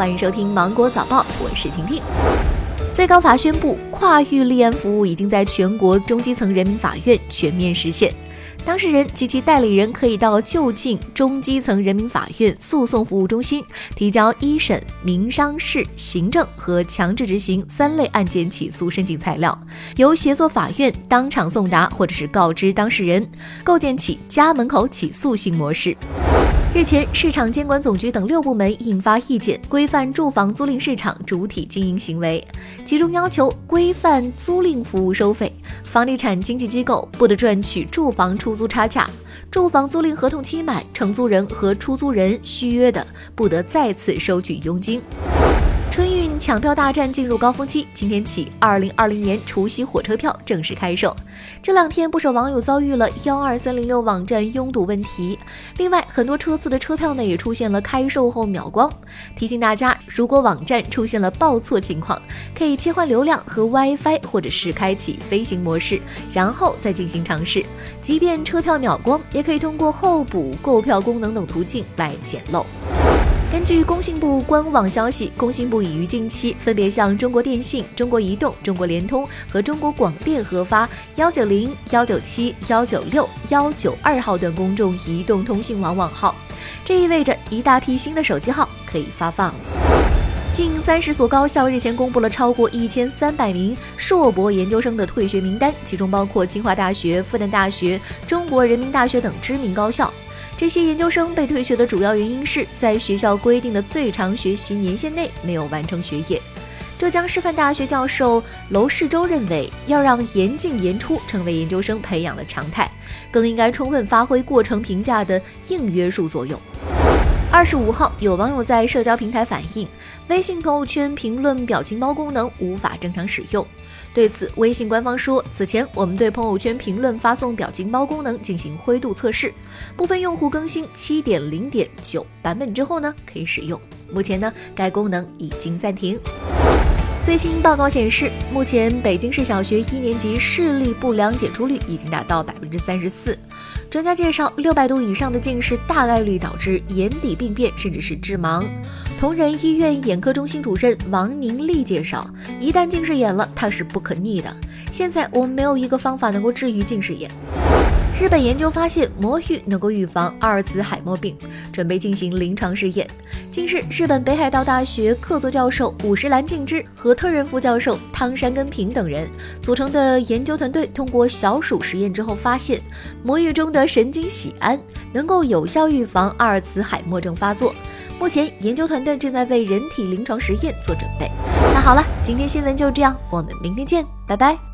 欢迎收听芒果早报，我是婷婷。最高法宣布，跨域立案服务已经在全国中基层人民法院全面实现。当事人及其代理人可以到就近中基层人民法院诉讼服务中心提交一审、民商事、行政和强制执行三类案件起诉申请材料，由协作法院当场送达或者是告知当事人，构建起家门口起诉新模式。日前，市场监管总局等六部门印发意见，规范住房租赁市场主体经营行为，其中要求规范租赁服务收费，房地产经纪机构不得赚取住房出租差价，住房租赁合同期满，承租人和出租人续约的，不得再次收取佣金。春运抢票大战进入高峰期，今天起，二零二零年除夕火车票正式开售。这两天，不少网友遭遇了幺二三零六网站拥堵问题。另外，很多车次的车票呢也出现了开售后秒光。提醒大家，如果网站出现了报错情况，可以切换流量和 WiFi，或者是开启飞行模式，然后再进行尝试。即便车票秒光，也可以通过候补购票功能等途径来捡漏。根据工信部官网消息，工信部已于近期分别向中国电信、中国移动、中国联通和中国广电核发幺九零、幺九七、幺九六、幺九二号等公众移动通信网网号，这意味着一大批新的手机号可以发放。近三十所高校日前公布了超过一千三百名硕博研究生的退学名单，其中包括清华大学、复旦大学、中国人民大学等知名高校。这些研究生被退学的主要原因是在学校规定的最长学习年限内没有完成学业。浙江师范大学教授娄世周认为，要让严进严出成为研究生培养的常态，更应该充分发挥过程评价的硬约束作用。二十五号，有网友在社交平台反映，微信朋友圈评论表情包功能无法正常使用。对此，微信官方说，此前我们对朋友圈评论发送表情包功能进行灰度测试，部分用户更新七点零点九版本之后呢，可以使用。目前呢，该功能已经暂停。最新报告显示，目前北京市小学一年级视力不良检出率已经达到百分之三十四。专家介绍，六百度以上的近视大概率导致眼底病变，甚至是致盲。同仁医院眼科中心主任王宁丽介绍，一旦近视眼了，它是不可逆的。现在我们没有一个方法能够治愈近视眼。日本研究发现，魔芋能够预防阿尔茨海默病，准备进行临床试验。近日，日本北海道大学客座教授五十岚静之和特任副教授汤山根平等人组成的研究团队，通过小鼠实验之后发现，魔芋中的神经酰胺能够有效预防阿尔茨海默症发作。目前，研究团队正在为人体临床实验做准备。那好了，今天新闻就这样，我们明天见，拜拜。